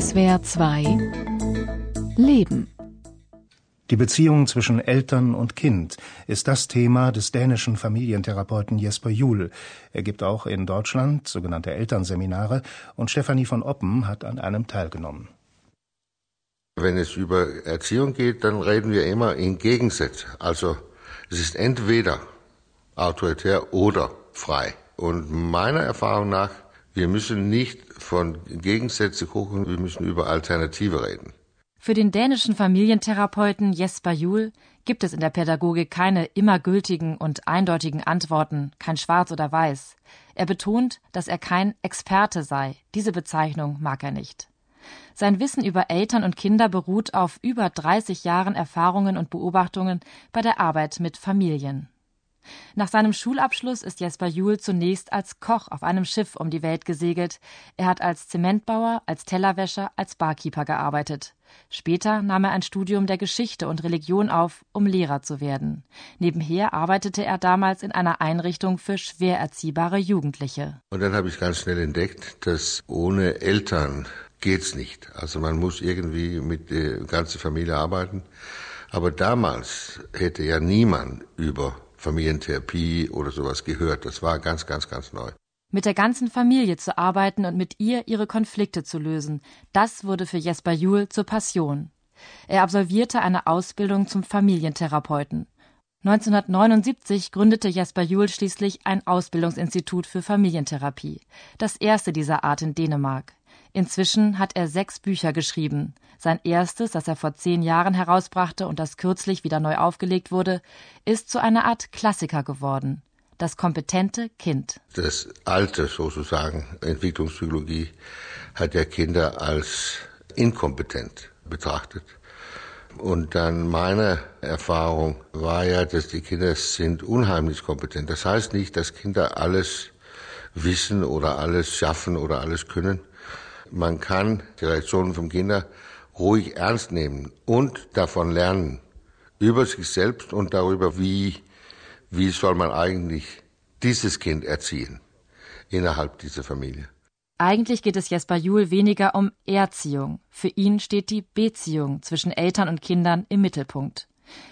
SWR 2 Leben die Beziehung zwischen Eltern und Kind ist das Thema des dänischen Familientherapeuten Jesper Juhl. Er gibt auch in Deutschland sogenannte Elternseminare und Stefanie von Oppen hat an einem teilgenommen. Wenn es über Erziehung geht, dann reden wir immer in Gegensätze. Also es ist entweder autoritär oder frei. Und meiner Erfahrung nach, wir müssen nicht von Gegensätze gucken, wir müssen über Alternative reden. Für den dänischen Familientherapeuten Jesper Juhl gibt es in der Pädagogik keine immer gültigen und eindeutigen Antworten, kein Schwarz oder Weiß. Er betont, dass er kein Experte sei. Diese Bezeichnung mag er nicht. Sein Wissen über Eltern und Kinder beruht auf über 30 Jahren Erfahrungen und Beobachtungen bei der Arbeit mit Familien. Nach seinem Schulabschluss ist Jesper Juhl zunächst als Koch auf einem Schiff um die Welt gesegelt. Er hat als Zementbauer, als Tellerwäscher, als Barkeeper gearbeitet. Später nahm er ein Studium der Geschichte und Religion auf, um Lehrer zu werden. Nebenher arbeitete er damals in einer Einrichtung für schwer erziehbare Jugendliche. Und dann habe ich ganz schnell entdeckt, dass ohne Eltern geht's nicht. Also man muss irgendwie mit der ganzen Familie arbeiten. Aber damals hätte ja niemand über Familientherapie oder sowas gehört. Das war ganz, ganz, ganz neu. Mit der ganzen Familie zu arbeiten und mit ihr ihre Konflikte zu lösen, das wurde für Jesper Juhl zur Passion. Er absolvierte eine Ausbildung zum Familientherapeuten. 1979 gründete Jesper Juhl schließlich ein Ausbildungsinstitut für Familientherapie, das erste dieser Art in Dänemark. Inzwischen hat er sechs Bücher geschrieben. Sein erstes, das er vor zehn Jahren herausbrachte und das kürzlich wieder neu aufgelegt wurde, ist zu einer Art Klassiker geworden. Das kompetente Kind. Das alte sozusagen Entwicklungspsychologie hat ja Kinder als inkompetent betrachtet. Und dann meine Erfahrung war ja, dass die Kinder sind unheimlich kompetent. Das heißt nicht, dass Kinder alles wissen oder alles schaffen oder alles können, man kann die Reaktionen von Kindern ruhig ernst nehmen und davon lernen. Über sich selbst und darüber, wie, wie soll man eigentlich dieses Kind erziehen innerhalb dieser Familie. Eigentlich geht es Jesper Juhl weniger um Erziehung. Für ihn steht die Beziehung zwischen Eltern und Kindern im Mittelpunkt.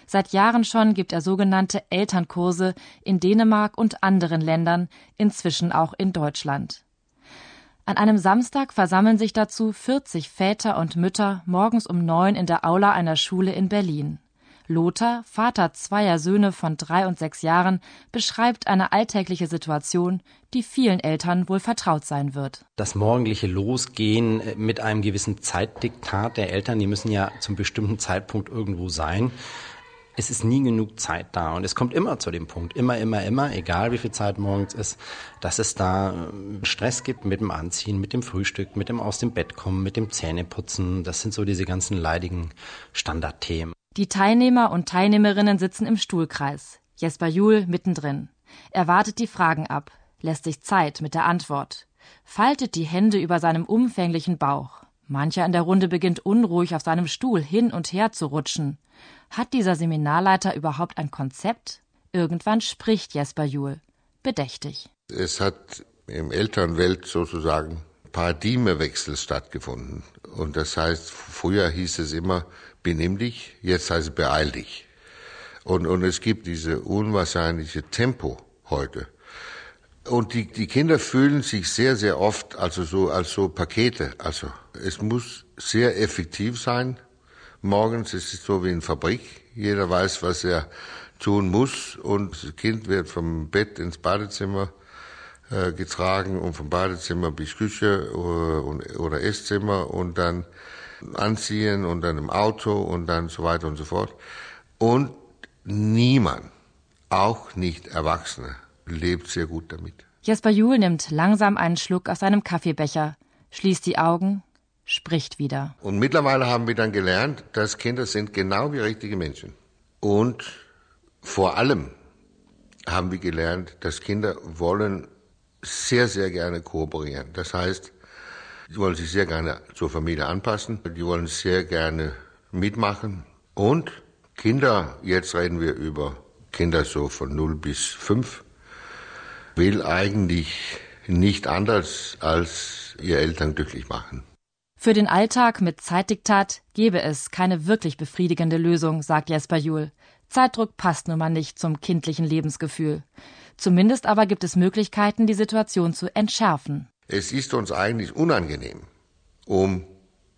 Seit Jahren schon gibt er sogenannte Elternkurse in Dänemark und anderen Ländern, inzwischen auch in Deutschland. An einem Samstag versammeln sich dazu 40 Väter und Mütter morgens um neun in der Aula einer Schule in Berlin. Lothar, Vater zweier Söhne von drei und sechs Jahren, beschreibt eine alltägliche Situation, die vielen Eltern wohl vertraut sein wird. Das morgendliche Losgehen mit einem gewissen Zeitdiktat der Eltern, die müssen ja zum bestimmten Zeitpunkt irgendwo sein es ist nie genug Zeit da. Und es kommt immer zu dem Punkt, immer, immer, immer, egal wie viel Zeit morgens ist, dass es da äh, Stress gibt mit dem Anziehen, mit dem Frühstück, mit dem Aus dem Bett kommen, mit dem Zähneputzen. Das sind so diese ganzen leidigen Standardthemen. Die Teilnehmer und Teilnehmerinnen sitzen im Stuhlkreis. Jesper Juhl mittendrin. Er wartet die Fragen ab, lässt sich Zeit mit der Antwort, faltet die Hände über seinem umfänglichen Bauch. Mancher in der Runde beginnt unruhig auf seinem Stuhl hin und her zu rutschen. Hat dieser Seminarleiter überhaupt ein Konzept? Irgendwann spricht Jesper Juhl. Bedächtig. Es hat im Elternwelt sozusagen Paradigmewechsel stattgefunden. Und das heißt, früher hieß es immer, benimm dich, jetzt heißt es beeil dich. Und, und es gibt diese unwahrscheinliche Tempo heute. Und die, die Kinder fühlen sich sehr, sehr oft also so als so Pakete. Also es muss sehr effektiv sein, morgens. Es ist so wie in Fabrik. Jeder weiß, was er tun muss und das Kind wird vom Bett ins Badezimmer äh, getragen und vom Badezimmer bis Küche oder, äh, oder Esszimmer und dann anziehen und dann im Auto und dann so weiter und so fort. Und niemand, auch nicht Erwachsene, lebt sehr gut damit. Jesper Juhl nimmt langsam einen Schluck aus seinem Kaffeebecher, schließt die Augen spricht wieder. Und mittlerweile haben wir dann gelernt, dass Kinder sind genau wie richtige Menschen. Und vor allem haben wir gelernt, dass Kinder wollen sehr, sehr gerne kooperieren. Das heißt, sie wollen sich sehr gerne zur Familie anpassen, die wollen sehr gerne mitmachen. Und Kinder, jetzt reden wir über Kinder so von 0 bis 5, will eigentlich nicht anders als ihr Eltern glücklich machen. Für den Alltag mit Zeitdiktat gäbe es keine wirklich befriedigende Lösung, sagt Jesper Juhl. Zeitdruck passt nun mal nicht zum kindlichen Lebensgefühl. Zumindest aber gibt es Möglichkeiten, die Situation zu entschärfen. Es ist uns eigentlich unangenehm, um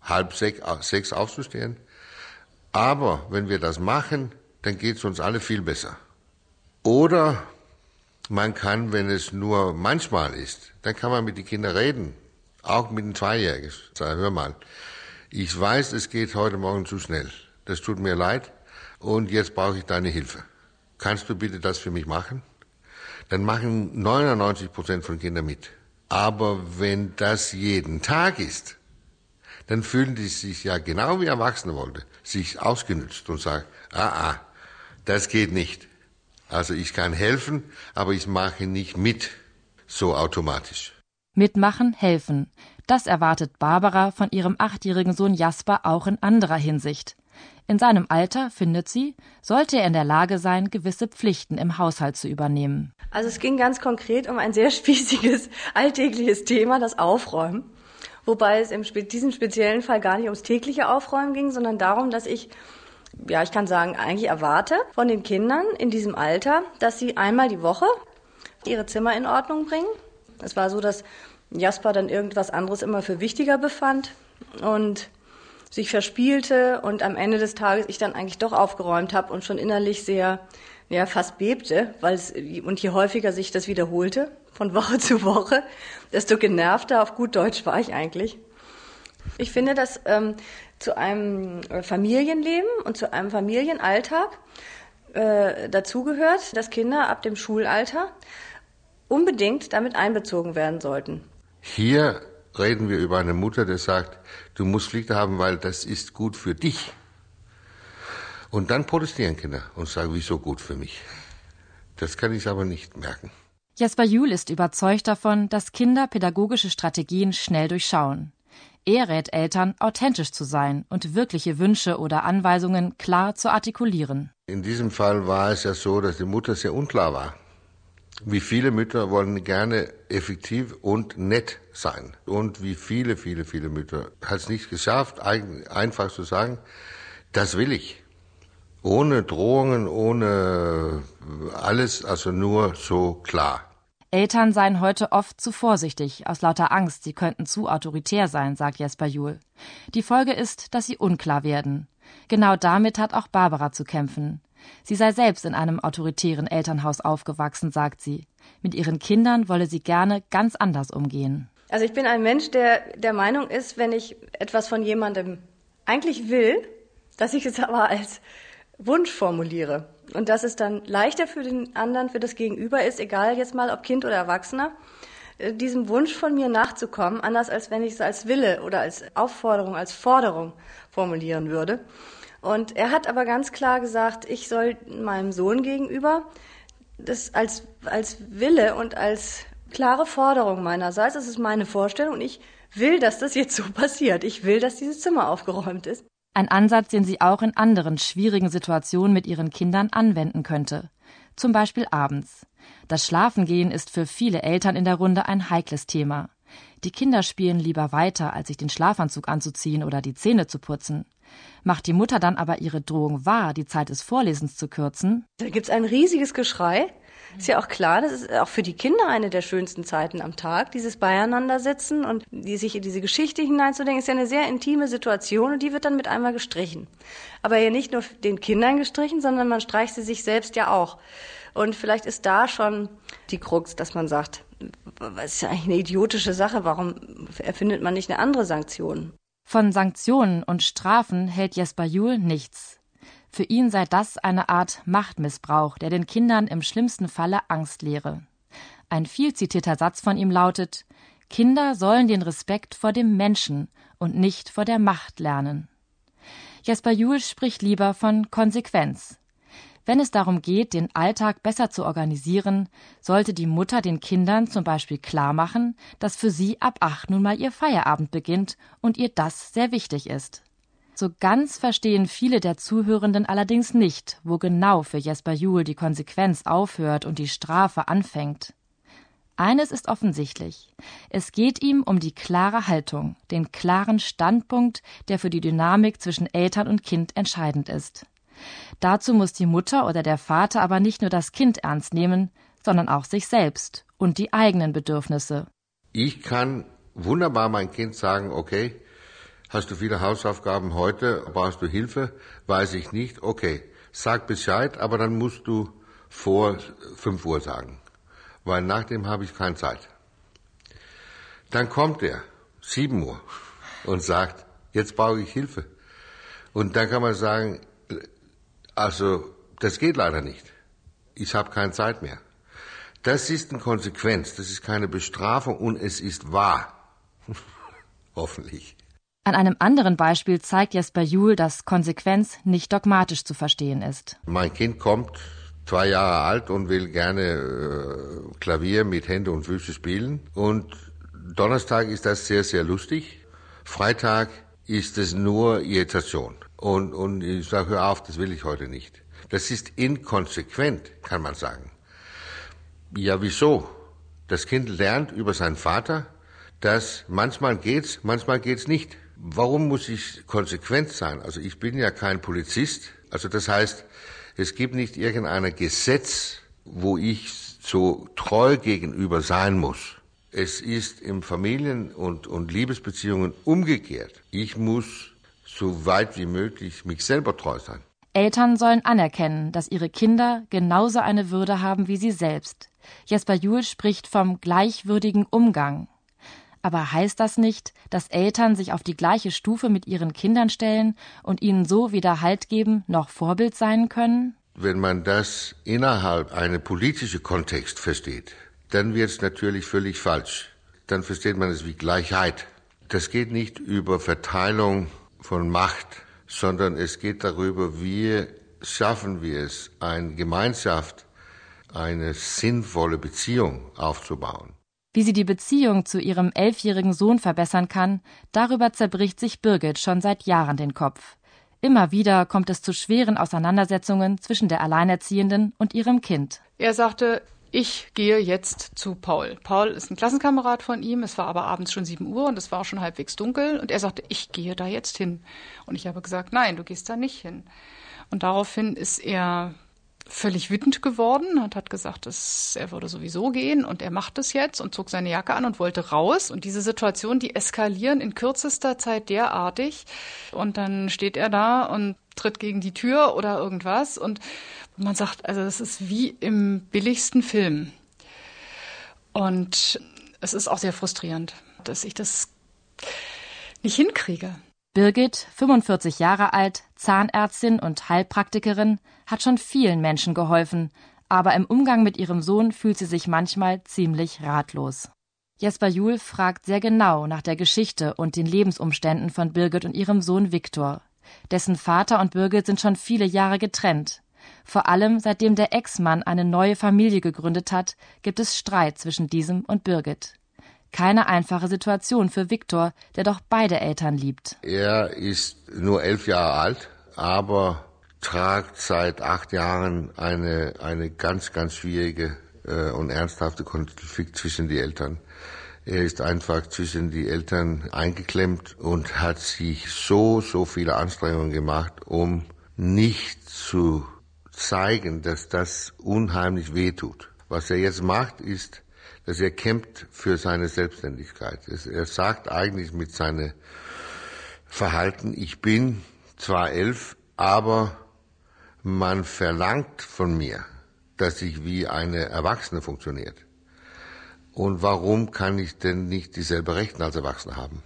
halb sechs aufzustehen. Aber wenn wir das machen, dann geht es uns alle viel besser. Oder man kann, wenn es nur manchmal ist, dann kann man mit den Kindern reden. Auch mit einem Zweijährigen. Sag, hör mal, ich weiß, es geht heute Morgen zu schnell. Das tut mir leid. Und jetzt brauche ich deine Hilfe. Kannst du bitte das für mich machen? Dann machen 99 Prozent von Kindern mit. Aber wenn das jeden Tag ist, dann fühlen die sich ja genau wie Erwachsene wollte, sich ausgenützt und sagen, ah, ah, das geht nicht. Also ich kann helfen, aber ich mache nicht mit, so automatisch. Mitmachen, helfen. Das erwartet Barbara von ihrem achtjährigen Sohn Jasper auch in anderer Hinsicht. In seinem Alter, findet sie, sollte er in der Lage sein, gewisse Pflichten im Haushalt zu übernehmen. Also es ging ganz konkret um ein sehr spießiges, alltägliches Thema, das Aufräumen. Wobei es in diesem speziellen Fall gar nicht ums tägliche Aufräumen ging, sondern darum, dass ich ja, ich kann sagen, eigentlich erwarte von den Kindern in diesem Alter, dass sie einmal die Woche ihre Zimmer in Ordnung bringen. Es war so, dass Jasper dann irgendwas anderes immer für wichtiger befand und sich verspielte und am Ende des Tages ich dann eigentlich doch aufgeräumt habe und schon innerlich sehr, ja, fast bebte, weil es, und je häufiger sich das wiederholte, von Woche zu Woche, desto genervter auf gut Deutsch war ich eigentlich. Ich finde, dass ähm, zu einem äh, Familienleben und zu einem Familienalltag äh, dazugehört, dass Kinder ab dem Schulalter unbedingt damit einbezogen werden sollten. Hier reden wir über eine Mutter, die sagt, du musst Pflicht haben, weil das ist gut für dich. Und dann protestieren Kinder und sagen, wieso gut für mich? Das kann ich aber nicht merken. Jasper Juhl ist überzeugt davon, dass Kinder pädagogische Strategien schnell durchschauen. Er rät Eltern, authentisch zu sein und wirkliche Wünsche oder Anweisungen klar zu artikulieren. In diesem Fall war es ja so, dass die Mutter sehr unklar war. Wie viele Mütter wollen gerne effektiv und nett sein. Und wie viele, viele, viele Mütter hat es nicht geschafft, einfach zu sagen, das will ich. Ohne Drohungen, ohne alles, also nur so klar. Eltern seien heute oft zu vorsichtig, aus lauter Angst, sie könnten zu autoritär sein, sagt Jesper Juhl. Die Folge ist, dass sie unklar werden. Genau damit hat auch Barbara zu kämpfen. Sie sei selbst in einem autoritären Elternhaus aufgewachsen, sagt sie. Mit ihren Kindern wolle sie gerne ganz anders umgehen. Also ich bin ein Mensch, der der Meinung ist, wenn ich etwas von jemandem eigentlich will, dass ich es aber als Wunsch formuliere und dass es dann leichter für den anderen, für das Gegenüber ist, egal jetzt mal ob Kind oder Erwachsener, diesem Wunsch von mir nachzukommen, anders als wenn ich es als Wille oder als Aufforderung, als Forderung formulieren würde. Und er hat aber ganz klar gesagt, ich soll meinem Sohn gegenüber das als, als Wille und als klare Forderung meinerseits, das ist meine Vorstellung und ich will, dass das jetzt so passiert. Ich will, dass dieses Zimmer aufgeräumt ist. Ein Ansatz, den sie auch in anderen schwierigen Situationen mit ihren Kindern anwenden könnte. Zum Beispiel abends. Das Schlafengehen ist für viele Eltern in der Runde ein heikles Thema. Die Kinder spielen lieber weiter, als sich den Schlafanzug anzuziehen oder die Zähne zu putzen. Macht die Mutter dann aber ihre Drohung wahr, die Zeit des Vorlesens zu kürzen? Da gibt's ein riesiges Geschrei. Ist ja auch klar, das ist auch für die Kinder eine der schönsten Zeiten am Tag, dieses Beieinandersitzen und die, sich in diese Geschichte hineinzudenken, ist ja eine sehr intime Situation und die wird dann mit einmal gestrichen. Aber ja nicht nur den Kindern gestrichen, sondern man streicht sie sich selbst ja auch. Und vielleicht ist da schon die Krux, dass man sagt, was ist ja eigentlich eine idiotische Sache, warum erfindet man nicht eine andere Sanktion? Von Sanktionen und Strafen hält Jesper Juhl nichts. Für ihn sei das eine Art Machtmissbrauch, der den Kindern im schlimmsten Falle Angst lehre. Ein viel zitierter Satz von ihm lautet Kinder sollen den Respekt vor dem Menschen und nicht vor der Macht lernen. Jesper Juhl spricht lieber von Konsequenz. Wenn es darum geht, den Alltag besser zu organisieren, sollte die Mutter den Kindern zum Beispiel klar machen, dass für sie ab acht nun mal ihr Feierabend beginnt und ihr das sehr wichtig ist. So ganz verstehen viele der Zuhörenden allerdings nicht, wo genau für Jesper Juhl die Konsequenz aufhört und die Strafe anfängt. Eines ist offensichtlich. Es geht ihm um die klare Haltung, den klaren Standpunkt, der für die Dynamik zwischen Eltern und Kind entscheidend ist. Dazu muss die Mutter oder der Vater aber nicht nur das Kind ernst nehmen, sondern auch sich selbst und die eigenen Bedürfnisse. Ich kann wunderbar mein Kind sagen, okay, hast du viele Hausaufgaben heute, brauchst du Hilfe, weiß ich nicht, okay, sag Bescheid, aber dann musst du vor fünf Uhr sagen, weil nach dem habe ich keine Zeit. Dann kommt er, sieben Uhr, und sagt, jetzt brauche ich Hilfe. Und dann kann man sagen, also das geht leider nicht. Ich habe keine Zeit mehr. Das ist eine Konsequenz, das ist keine Bestrafung und es ist wahr. Hoffentlich. An einem anderen Beispiel zeigt Jesper Juhl, dass Konsequenz nicht dogmatisch zu verstehen ist. Mein Kind kommt zwei Jahre alt und will gerne äh, Klavier mit Hände und Füße spielen. Und Donnerstag ist das sehr, sehr lustig. Freitag ist es nur Irritation. Und, und ich sage, hör auf, das will ich heute nicht. Das ist inkonsequent, kann man sagen. Ja, wieso? Das Kind lernt über seinen Vater, dass manchmal geht's, manchmal geht's nicht. Warum muss ich konsequent sein? Also ich bin ja kein Polizist. Also das heißt, es gibt nicht irgendein Gesetz, wo ich so treu gegenüber sein muss. Es ist im Familien- und, und Liebesbeziehungen umgekehrt. Ich muss so weit wie möglich mich selber treu sein. Eltern sollen anerkennen, dass ihre Kinder genauso eine Würde haben wie sie selbst. Jesper Juhl spricht vom gleichwürdigen Umgang. Aber heißt das nicht, dass Eltern sich auf die gleiche Stufe mit ihren Kindern stellen und ihnen so weder Halt geben noch Vorbild sein können? Wenn man das innerhalb eines politischen Kontext versteht, dann wird es natürlich völlig falsch. Dann versteht man es wie Gleichheit. Das geht nicht über Verteilung von Macht, sondern es geht darüber, wie schaffen wir es, eine Gemeinschaft, eine sinnvolle Beziehung aufzubauen. Wie sie die Beziehung zu ihrem elfjährigen Sohn verbessern kann, darüber zerbricht sich Birgit schon seit Jahren den Kopf. Immer wieder kommt es zu schweren Auseinandersetzungen zwischen der Alleinerziehenden und ihrem Kind. Er sagte, ich gehe jetzt zu Paul. Paul ist ein Klassenkamerad von ihm. Es war aber abends schon sieben Uhr und es war auch schon halbwegs dunkel. Und er sagte, ich gehe da jetzt hin. Und ich habe gesagt, nein, du gehst da nicht hin. Und daraufhin ist er völlig wütend geworden und hat gesagt, dass er würde sowieso gehen und er macht es jetzt und zog seine Jacke an und wollte raus. Und diese Situation, die eskalieren in kürzester Zeit derartig. Und dann steht er da und tritt gegen die Tür oder irgendwas. Und man sagt, also das ist wie im billigsten Film. Und es ist auch sehr frustrierend, dass ich das nicht hinkriege. Birgit, 45 Jahre alt, Zahnärztin und Heilpraktikerin, hat schon vielen Menschen geholfen, aber im Umgang mit ihrem Sohn fühlt sie sich manchmal ziemlich ratlos. Jesper Juhl fragt sehr genau nach der Geschichte und den Lebensumständen von Birgit und ihrem Sohn Viktor. Dessen Vater und Birgit sind schon viele Jahre getrennt. Vor allem seitdem der Ex-Mann eine neue Familie gegründet hat, gibt es Streit zwischen diesem und Birgit. Keine einfache Situation für Viktor, der doch beide Eltern liebt. Er ist nur elf Jahre alt, aber tragt seit acht Jahren eine, eine ganz, ganz schwierige äh, und ernsthafte Konflikt zwischen die Eltern. Er ist einfach zwischen die Eltern eingeklemmt und hat sich so, so viele Anstrengungen gemacht, um nicht zu zeigen, dass das unheimlich wehtut. Was er jetzt macht, ist, dass er kämpft für seine Selbstständigkeit. Er sagt eigentlich mit seinem Verhalten, ich bin zwar elf, aber man verlangt von mir, dass ich wie eine Erwachsene funktioniert. Und warum kann ich denn nicht dieselbe Rechte als Erwachsene haben?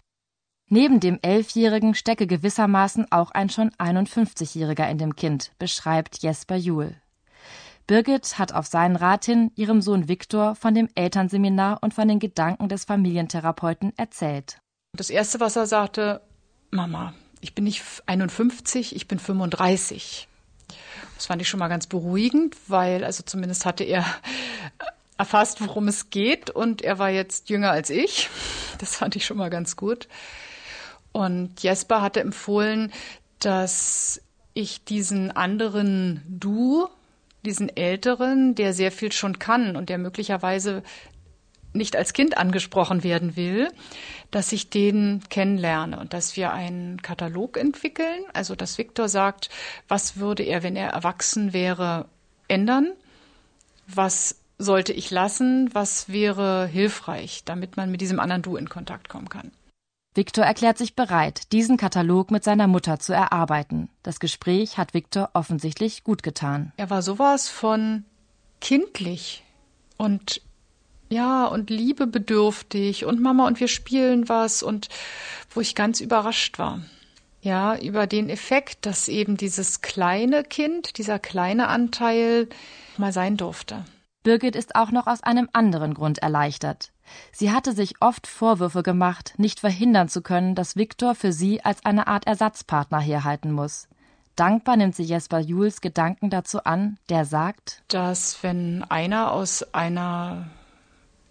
Neben dem Elfjährigen stecke gewissermaßen auch ein schon 51-Jähriger in dem Kind, beschreibt Jesper Juhl. Birgit hat auf seinen Rat hin ihrem Sohn Viktor von dem Elternseminar und von den Gedanken des Familientherapeuten erzählt. Das erste, was er sagte, Mama, ich bin nicht 51, ich bin 35. Das fand ich schon mal ganz beruhigend, weil also zumindest hatte er erfasst, worum es geht und er war jetzt jünger als ich. Das fand ich schon mal ganz gut. Und Jesper hatte empfohlen, dass ich diesen anderen Du diesen Älteren, der sehr viel schon kann und der möglicherweise nicht als Kind angesprochen werden will, dass ich den kennenlerne und dass wir einen Katalog entwickeln. Also, dass Viktor sagt, was würde er, wenn er erwachsen wäre, ändern? Was sollte ich lassen? Was wäre hilfreich, damit man mit diesem anderen Du in Kontakt kommen kann? Viktor erklärt sich bereit, diesen Katalog mit seiner Mutter zu erarbeiten. Das Gespräch hat Viktor offensichtlich gut getan. Er war sowas von kindlich und ja, und liebebedürftig und Mama und wir spielen was und wo ich ganz überrascht war. Ja, über den Effekt, dass eben dieses kleine Kind, dieser kleine Anteil mal sein durfte. Birgit ist auch noch aus einem anderen Grund erleichtert. Sie hatte sich oft Vorwürfe gemacht, nicht verhindern zu können, dass Viktor für sie als eine Art Ersatzpartner herhalten muss. Dankbar nimmt sie Jesper Jules Gedanken dazu an, der sagt, dass wenn einer aus einer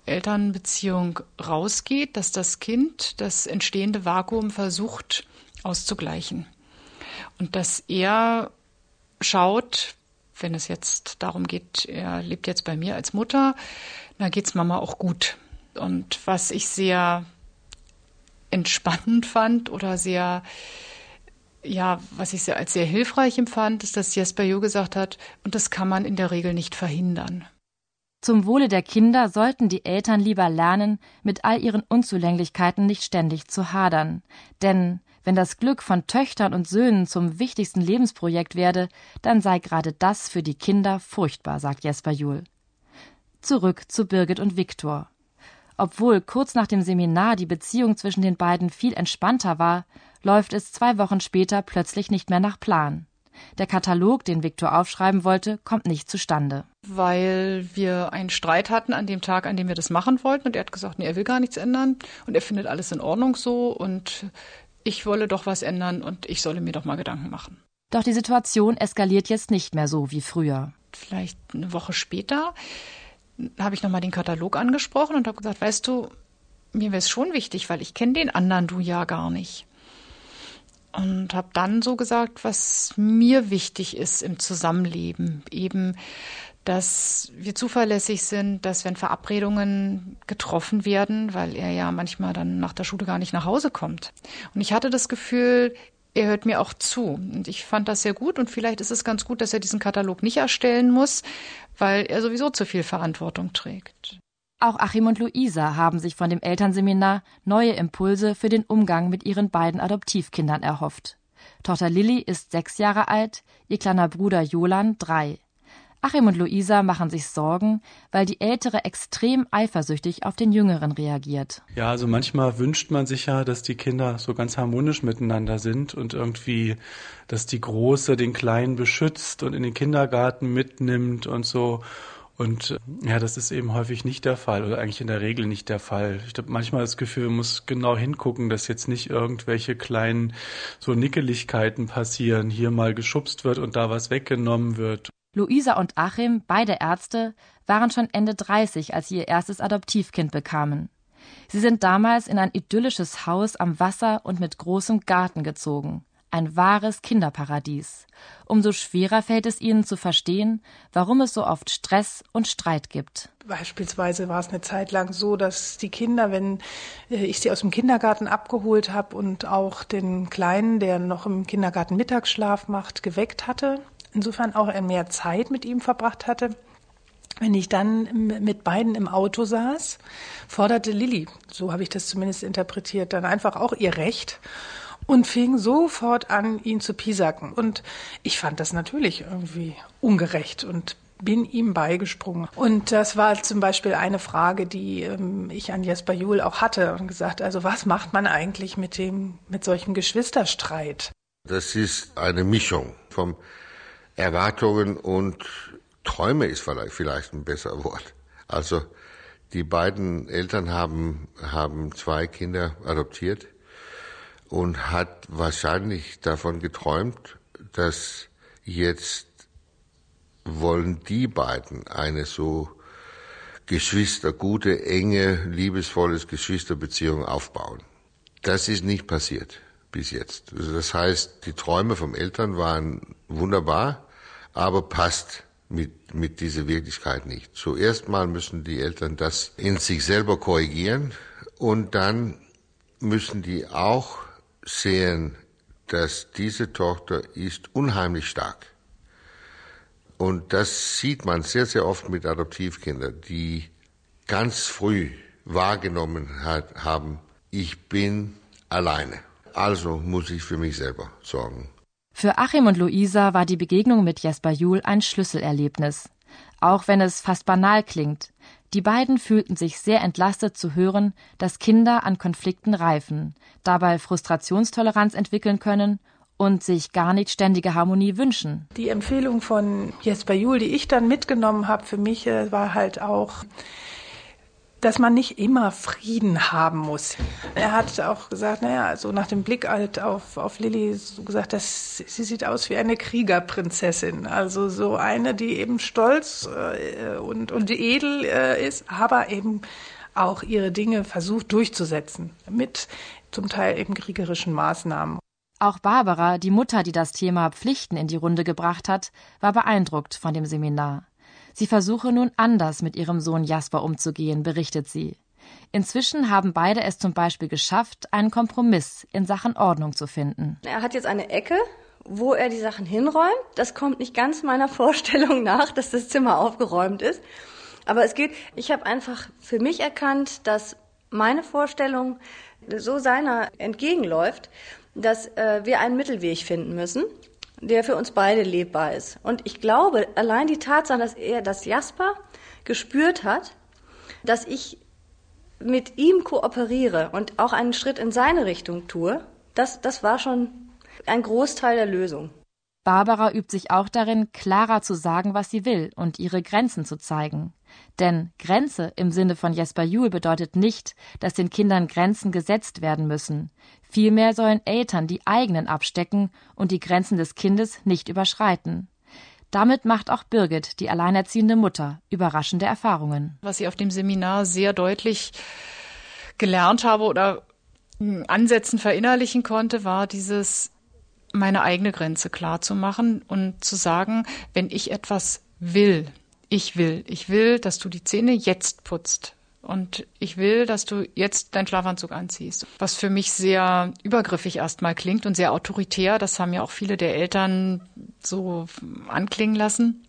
Elternbeziehung rausgeht, dass das Kind das entstehende Vakuum versucht auszugleichen. Und dass er schaut, wenn es jetzt darum geht, er lebt jetzt bei mir als Mutter, da geht's Mama auch gut. Und was ich sehr entspannend fand oder sehr, ja, was ich sehr, als sehr hilfreich empfand, ist, dass Jesper Jo gesagt hat, und das kann man in der Regel nicht verhindern. Zum Wohle der Kinder sollten die Eltern lieber lernen, mit all ihren Unzulänglichkeiten nicht ständig zu hadern. Denn wenn das Glück von Töchtern und Söhnen zum wichtigsten Lebensprojekt werde, dann sei gerade das für die Kinder furchtbar, sagt Jesper Juhl. Zurück zu Birgit und Viktor. Obwohl kurz nach dem Seminar die Beziehung zwischen den beiden viel entspannter war, läuft es zwei Wochen später plötzlich nicht mehr nach Plan. Der Katalog, den Viktor aufschreiben wollte, kommt nicht zustande. Weil wir einen Streit hatten an dem Tag, an dem wir das machen wollten. Und er hat gesagt, nee, er will gar nichts ändern. Und er findet alles in Ordnung so. Und ich wolle doch was ändern und ich solle mir doch mal Gedanken machen. Doch die Situation eskaliert jetzt nicht mehr so wie früher. Vielleicht eine Woche später habe ich nochmal den Katalog angesprochen und habe gesagt, weißt du, mir wäre es schon wichtig, weil ich kenne den anderen du ja gar nicht und habe dann so gesagt, was mir wichtig ist im Zusammenleben, eben dass wir zuverlässig sind, dass wenn Verabredungen getroffen werden, weil er ja manchmal dann nach der Schule gar nicht nach Hause kommt. Und ich hatte das Gefühl, er hört mir auch zu. Und ich fand das sehr gut und vielleicht ist es ganz gut, dass er diesen Katalog nicht erstellen muss, weil er sowieso zu viel Verantwortung trägt. Auch Achim und Luisa haben sich von dem Elternseminar neue Impulse für den Umgang mit ihren beiden Adoptivkindern erhofft. Tochter Lilly ist sechs Jahre alt, ihr kleiner Bruder Jolan drei. Achim und Luisa machen sich Sorgen, weil die Ältere extrem eifersüchtig auf den Jüngeren reagiert. Ja, also manchmal wünscht man sich ja, dass die Kinder so ganz harmonisch miteinander sind und irgendwie, dass die Große den Kleinen beschützt und in den Kindergarten mitnimmt und so. Und äh, ja, das ist eben häufig nicht der Fall oder eigentlich in der Regel nicht der Fall. Ich habe manchmal das Gefühl, man muss genau hingucken, dass jetzt nicht irgendwelche kleinen so Nickeligkeiten passieren, hier mal geschubst wird und da was weggenommen wird. Luisa und Achim, beide Ärzte, waren schon Ende 30, als sie ihr erstes Adoptivkind bekamen. Sie sind damals in ein idyllisches Haus am Wasser und mit großem Garten gezogen ein wahres Kinderparadies. Umso schwerer fällt es ihnen zu verstehen, warum es so oft Stress und Streit gibt. Beispielsweise war es eine Zeit lang so, dass die Kinder, wenn äh, ich sie aus dem Kindergarten abgeholt habe und auch den Kleinen, der noch im Kindergarten Mittagsschlaf macht, geweckt hatte, insofern auch mehr Zeit mit ihm verbracht hatte, wenn ich dann mit beiden im Auto saß, forderte Lilly, so habe ich das zumindest interpretiert, dann einfach auch ihr Recht und fing sofort an, ihn zu piesacken. Und ich fand das natürlich irgendwie ungerecht und bin ihm beigesprungen. Und das war zum Beispiel eine Frage, die ähm, ich an Jesper Juhl auch hatte und gesagt, also was macht man eigentlich mit dem, mit solchem Geschwisterstreit? Das ist eine Mischung von Erwartungen und Träume ist vielleicht, ein besser Wort. Also, die beiden Eltern haben, haben zwei Kinder adoptiert und hat wahrscheinlich davon geträumt, dass jetzt wollen die beiden eine so Geschwister, gute, enge, liebesvolles Geschwisterbeziehung aufbauen. Das ist nicht passiert bis jetzt. Also das heißt, die Träume vom Eltern waren wunderbar, aber passt mit, mit dieser Wirklichkeit nicht. Zuerst mal müssen die Eltern das in sich selber korrigieren und dann müssen die auch sehen, dass diese Tochter ist unheimlich stark. Und das sieht man sehr, sehr oft mit Adoptivkindern, die ganz früh wahrgenommen hat, haben, ich bin alleine. Also muss ich für mich selber sorgen. Für Achim und Luisa war die Begegnung mit Jesper Juhl ein Schlüsselerlebnis. Auch wenn es fast banal klingt. Die beiden fühlten sich sehr entlastet zu hören, dass Kinder an Konflikten reifen, dabei Frustrationstoleranz entwickeln können und sich gar nicht ständige Harmonie wünschen. Die Empfehlung von Jesper Juhl, die ich dann mitgenommen habe, für mich äh, war halt auch, dass man nicht immer Frieden haben muss. Er hat auch gesagt, naja, so nach dem Blick halt auf, auf Lilly so gesagt, dass sie sieht aus wie eine Kriegerprinzessin. Also so eine, die eben stolz äh, und, und edel äh, ist, aber eben auch ihre Dinge versucht durchzusetzen. Mit zum Teil eben kriegerischen Maßnahmen. Auch Barbara, die Mutter, die das Thema Pflichten in die Runde gebracht hat, war beeindruckt von dem Seminar. Sie versuche nun anders mit ihrem Sohn Jasper umzugehen, berichtet sie. Inzwischen haben beide es zum Beispiel geschafft, einen Kompromiss in Sachen Ordnung zu finden. Er hat jetzt eine Ecke, wo er die Sachen hinräumt. Das kommt nicht ganz meiner Vorstellung nach, dass das Zimmer aufgeräumt ist. Aber es geht, ich habe einfach für mich erkannt, dass meine Vorstellung so seiner entgegenläuft, dass äh, wir einen Mittelweg finden müssen der für uns beide lebbar ist. Und ich glaube, allein die Tatsache, dass er, dass Jasper gespürt hat, dass ich mit ihm kooperiere und auch einen Schritt in seine Richtung tue, das, das war schon ein Großteil der Lösung. Barbara übt sich auch darin, klarer zu sagen, was sie will und ihre Grenzen zu zeigen. Denn Grenze im Sinne von Jesper Juhl bedeutet nicht, dass den Kindern Grenzen gesetzt werden müssen. Vielmehr sollen Eltern die eigenen abstecken und die Grenzen des Kindes nicht überschreiten. Damit macht auch Birgit, die alleinerziehende Mutter, überraschende Erfahrungen. Was ich auf dem Seminar sehr deutlich gelernt habe oder Ansätzen verinnerlichen konnte, war dieses meine eigene Grenze klar zu machen und zu sagen, wenn ich etwas will, ich will, ich will, dass du die Zähne jetzt putzt. Und ich will, dass du jetzt deinen Schlafanzug anziehst. Was für mich sehr übergriffig erstmal klingt und sehr autoritär. Das haben ja auch viele der Eltern so anklingen lassen.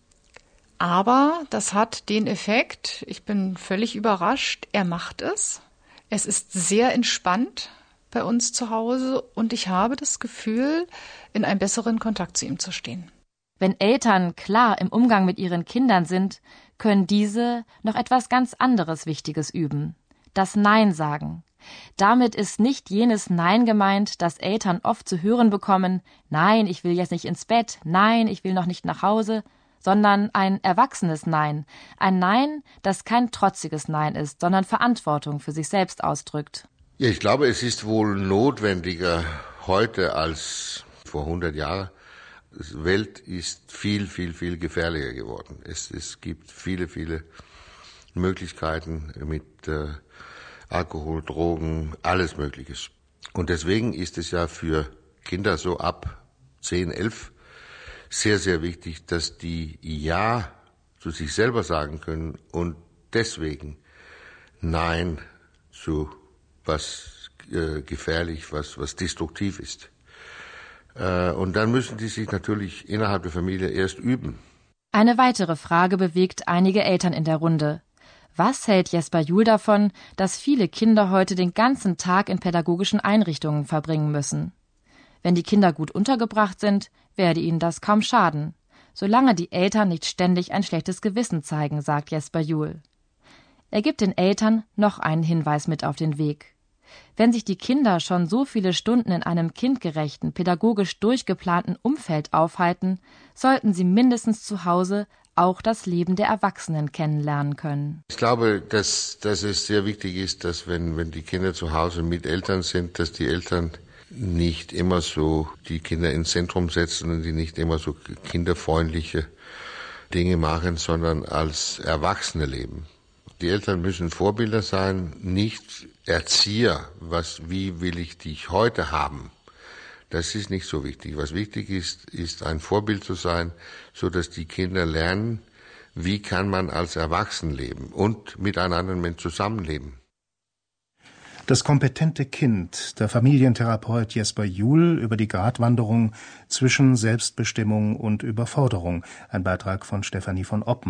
Aber das hat den Effekt, ich bin völlig überrascht, er macht es. Es ist sehr entspannt bei uns zu Hause und ich habe das Gefühl, in einem besseren Kontakt zu ihm zu stehen. Wenn Eltern klar im Umgang mit ihren Kindern sind, können diese noch etwas ganz anderes Wichtiges üben. Das Nein sagen. Damit ist nicht jenes Nein gemeint, das Eltern oft zu hören bekommen, nein, ich will jetzt nicht ins Bett, nein, ich will noch nicht nach Hause, sondern ein erwachsenes Nein, ein Nein, das kein trotziges Nein ist, sondern Verantwortung für sich selbst ausdrückt. Ja, ich glaube, es ist wohl notwendiger heute als vor 100 Jahren. Die Welt ist viel, viel, viel gefährlicher geworden. Es, es gibt viele, viele Möglichkeiten mit äh, Alkohol, Drogen, alles Mögliche. Und deswegen ist es ja für Kinder so ab 10, 11 sehr, sehr wichtig, dass die Ja zu sich selber sagen können und deswegen Nein zu was äh, gefährlich, was, was destruktiv ist. Äh, und dann müssen die sich natürlich innerhalb der Familie erst üben. Eine weitere Frage bewegt einige Eltern in der Runde. Was hält Jesper Juhl davon, dass viele Kinder heute den ganzen Tag in pädagogischen Einrichtungen verbringen müssen? Wenn die Kinder gut untergebracht sind, werde ihnen das kaum schaden, solange die Eltern nicht ständig ein schlechtes Gewissen zeigen, sagt Jesper Juhl. Er gibt den Eltern noch einen Hinweis mit auf den Weg. Wenn sich die Kinder schon so viele Stunden in einem kindgerechten, pädagogisch durchgeplanten Umfeld aufhalten, sollten sie mindestens zu Hause auch das Leben der Erwachsenen kennenlernen können. Ich glaube, dass, dass es sehr wichtig ist, dass wenn, wenn die Kinder zu Hause mit Eltern sind, dass die Eltern nicht immer so die Kinder ins Zentrum setzen und die nicht immer so kinderfreundliche Dinge machen, sondern als Erwachsene leben. Die Eltern müssen Vorbilder sein, nicht Erzieher. Was, wie will ich dich heute haben? Das ist nicht so wichtig. Was wichtig ist, ist ein Vorbild zu sein, so dass die Kinder lernen, wie kann man als Erwachsen leben und mit einem anderen Menschen zusammenleben. Das kompetente Kind, der Familientherapeut Jesper Juhl über die Gratwanderung zwischen Selbstbestimmung und Überforderung, ein Beitrag von Stefanie von Oppen.